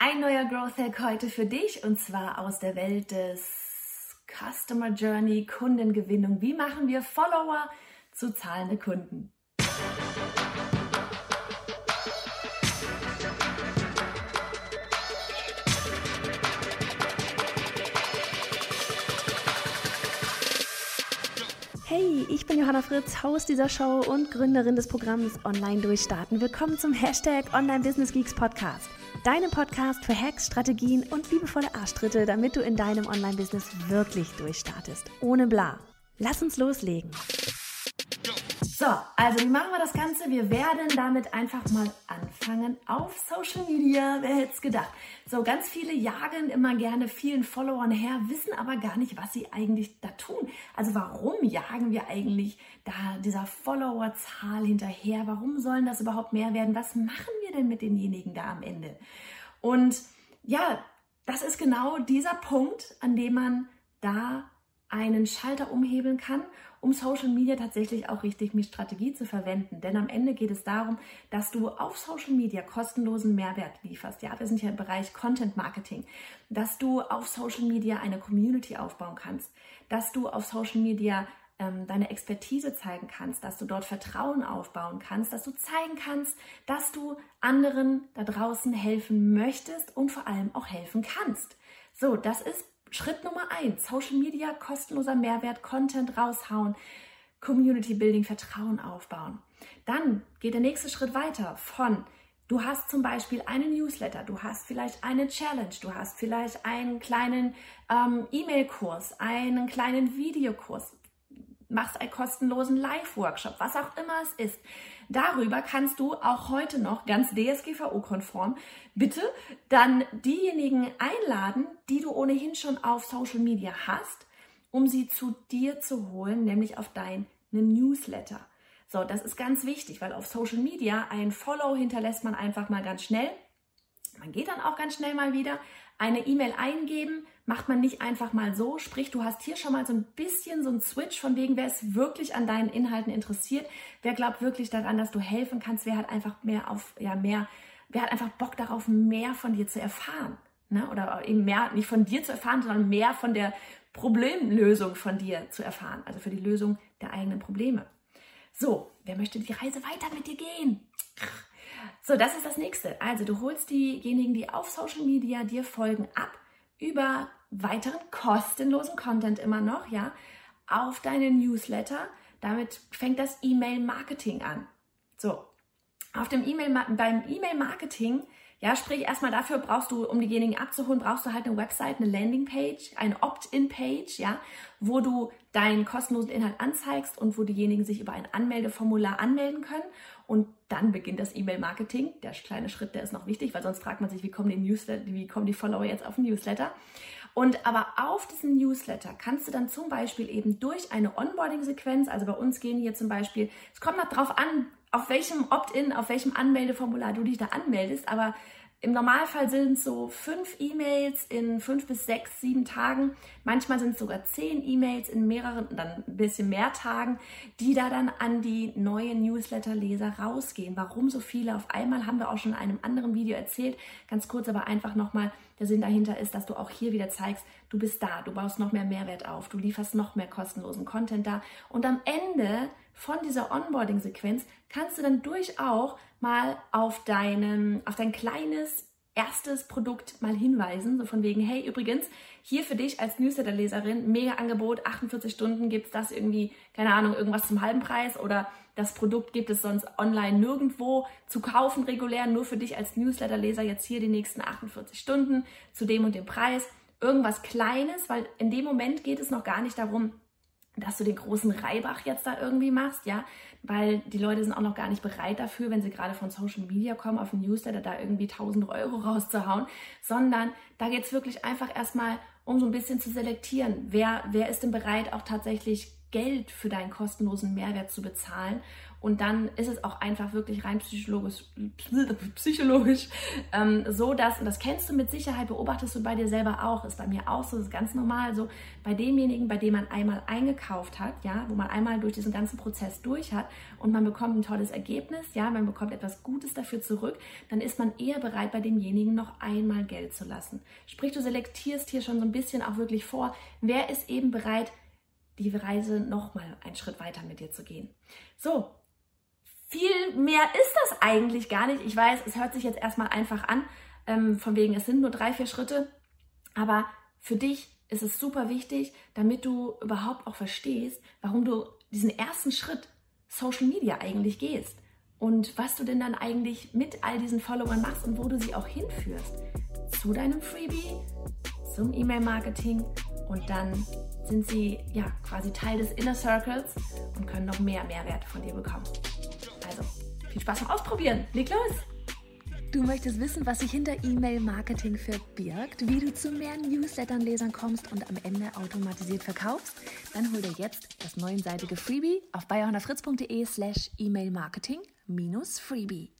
Ein neuer Growth Hack heute für dich und zwar aus der Welt des Customer Journey, Kundengewinnung. Wie machen wir Follower zu zahlende Kunden? Hey, ich bin Johanna Fritz, Haus dieser Show und Gründerin des Programms Online Durchstarten. Willkommen zum Hashtag Online Business Geeks Podcast. Deinem Podcast für Hacks, Strategien und liebevolle Arschtritte, damit du in deinem Online-Business wirklich durchstartest. Ohne bla. Lass uns loslegen. So, also wie machen wir das Ganze? Wir werden damit einfach mal anfangen auf Social Media. Wer hätte es gedacht? So, ganz viele jagen immer gerne vielen Followern her, wissen aber gar nicht, was sie eigentlich da tun. Also warum jagen wir eigentlich da dieser Followerzahl hinterher? Warum sollen das überhaupt mehr werden? Was machen wir denn mit denjenigen da am Ende? Und ja, das ist genau dieser Punkt, an dem man da einen Schalter umhebeln kann, um Social Media tatsächlich auch richtig mit Strategie zu verwenden. Denn am Ende geht es darum, dass du auf Social Media kostenlosen Mehrwert lieferst. Ja, wir sind ja im Bereich Content Marketing. Dass du auf Social Media eine Community aufbauen kannst. Dass du auf Social Media ähm, deine Expertise zeigen kannst, dass du dort Vertrauen aufbauen kannst, dass du zeigen kannst, dass du anderen da draußen helfen möchtest und vor allem auch helfen kannst. So, das ist Schritt Nummer eins, Social Media, kostenloser Mehrwert, Content raushauen, Community Building, Vertrauen aufbauen. Dann geht der nächste Schritt weiter von Du hast zum Beispiel einen Newsletter, du hast vielleicht eine Challenge, du hast vielleicht einen kleinen ähm, E-Mail-Kurs, einen kleinen Videokurs, machst einen kostenlosen Live-Workshop, was auch immer es ist. Darüber kannst du auch heute noch ganz DSGVO-konform bitte dann diejenigen einladen, die du ohnehin schon auf Social Media hast, um sie zu dir zu holen, nämlich auf deinen Newsletter. So, das ist ganz wichtig, weil auf Social Media ein Follow hinterlässt man einfach mal ganz schnell. Man geht dann auch ganz schnell mal wieder. Eine E-Mail eingeben macht man nicht einfach mal so. Sprich, du hast hier schon mal so ein bisschen so ein Switch von wegen, wer ist wirklich an deinen Inhalten interessiert, wer glaubt wirklich daran, dass du helfen kannst, wer hat einfach mehr auf, ja, mehr, wer hat einfach Bock darauf, mehr von dir zu erfahren. Ne? Oder eben mehr, nicht von dir zu erfahren, sondern mehr von der Problemlösung von dir zu erfahren. Also für die Lösung der eigenen Probleme. So, wer möchte die Reise weiter mit dir gehen? So, das ist das nächste. Also, du holst diejenigen, die auf Social Media dir folgen, ab über weiteren kostenlosen Content immer noch, ja, auf deine Newsletter. Damit fängt das E-Mail-Marketing an. So, auf dem E-Mail, beim E-Mail-Marketing ja, sprich erstmal dafür brauchst du, um diejenigen abzuholen, brauchst du halt eine Website, eine Landingpage, eine Opt-in-Page, ja, wo du deinen kostenlosen Inhalt anzeigst und wo diejenigen sich über ein Anmeldeformular anmelden können. Und dann beginnt das E-Mail-Marketing. Der kleine Schritt, der ist noch wichtig, weil sonst fragt man sich, wie kommen die Newsletter, wie kommen die Follower jetzt auf den Newsletter? Und aber auf diesem Newsletter kannst du dann zum Beispiel eben durch eine Onboarding-Sequenz, also bei uns gehen hier zum Beispiel, es kommt noch drauf an, auf welchem Opt-in, auf welchem Anmeldeformular du dich da anmeldest, aber im Normalfall sind es so fünf E-Mails in fünf bis sechs, sieben Tagen. Manchmal sind es sogar zehn E-Mails in mehreren, dann ein bisschen mehr Tagen, die da dann an die neuen Newsletter-Leser rausgehen. Warum so viele auf einmal, haben wir auch schon in einem anderen Video erzählt. Ganz kurz aber einfach nochmal, der Sinn dahinter ist, dass du auch hier wieder zeigst, du bist da, du baust noch mehr Mehrwert auf, du lieferst noch mehr kostenlosen Content da. Und am Ende von dieser Onboarding-Sequenz kannst du dann durchaus mal auf, deinen, auf dein kleines erstes Produkt mal hinweisen, so von wegen, hey, übrigens, hier für dich als Newsletter-Leserin, mega Angebot, 48 Stunden gibt es das irgendwie, keine Ahnung, irgendwas zum halben Preis oder das Produkt gibt es sonst online nirgendwo zu kaufen, regulär, nur für dich als Newsletter-Leser jetzt hier die nächsten 48 Stunden zu dem und dem Preis. Irgendwas Kleines, weil in dem Moment geht es noch gar nicht darum, dass du den großen Reibach jetzt da irgendwie machst, ja, weil die Leute sind auch noch gar nicht bereit dafür, wenn sie gerade von Social Media kommen, auf den Newsletter da irgendwie 1000 Euro rauszuhauen, sondern da geht es wirklich einfach erstmal um so ein bisschen zu selektieren, wer, wer ist denn bereit, auch tatsächlich Geld für deinen kostenlosen Mehrwert zu bezahlen Und dann ist es auch einfach wirklich rein psychologisch, psychologisch ähm, so, dass, und das kennst du mit Sicherheit, beobachtest du bei dir selber auch, ist bei mir auch so, ist ganz normal so, bei demjenigen, bei dem man einmal eingekauft hat, ja, wo man einmal durch diesen ganzen Prozess durch hat und man bekommt ein tolles Ergebnis, ja, man bekommt etwas Gutes dafür zurück, dann ist man eher bereit, bei demjenigen noch einmal Geld zu lassen. Sprich, du selektierst hier schon so ein bisschen auch wirklich vor, wer ist eben bereit, die Reise nochmal einen Schritt weiter mit dir zu gehen. So, viel mehr ist das eigentlich gar nicht. Ich weiß, es hört sich jetzt erstmal einfach an, ähm, von wegen, es sind nur drei, vier Schritte, aber für dich ist es super wichtig, damit du überhaupt auch verstehst, warum du diesen ersten Schritt Social Media eigentlich gehst und was du denn dann eigentlich mit all diesen Followern machst und wo du sie auch hinführst. Zu deinem Freebie, zum E-Mail-Marketing und dann sind sie ja quasi Teil des Inner Circles und können noch mehr Mehrwert von dir bekommen. Also viel Spaß beim Ausprobieren. Leg los! Du möchtest wissen, was sich hinter E-Mail-Marketing verbirgt, wie du zu mehr Newslettern-Lesern kommst und am Ende automatisiert verkaufst? Dann hol dir jetzt das neunseitige Freebie auf bayerhonnerfritz.de slash E-Mail-Marketing minus Freebie.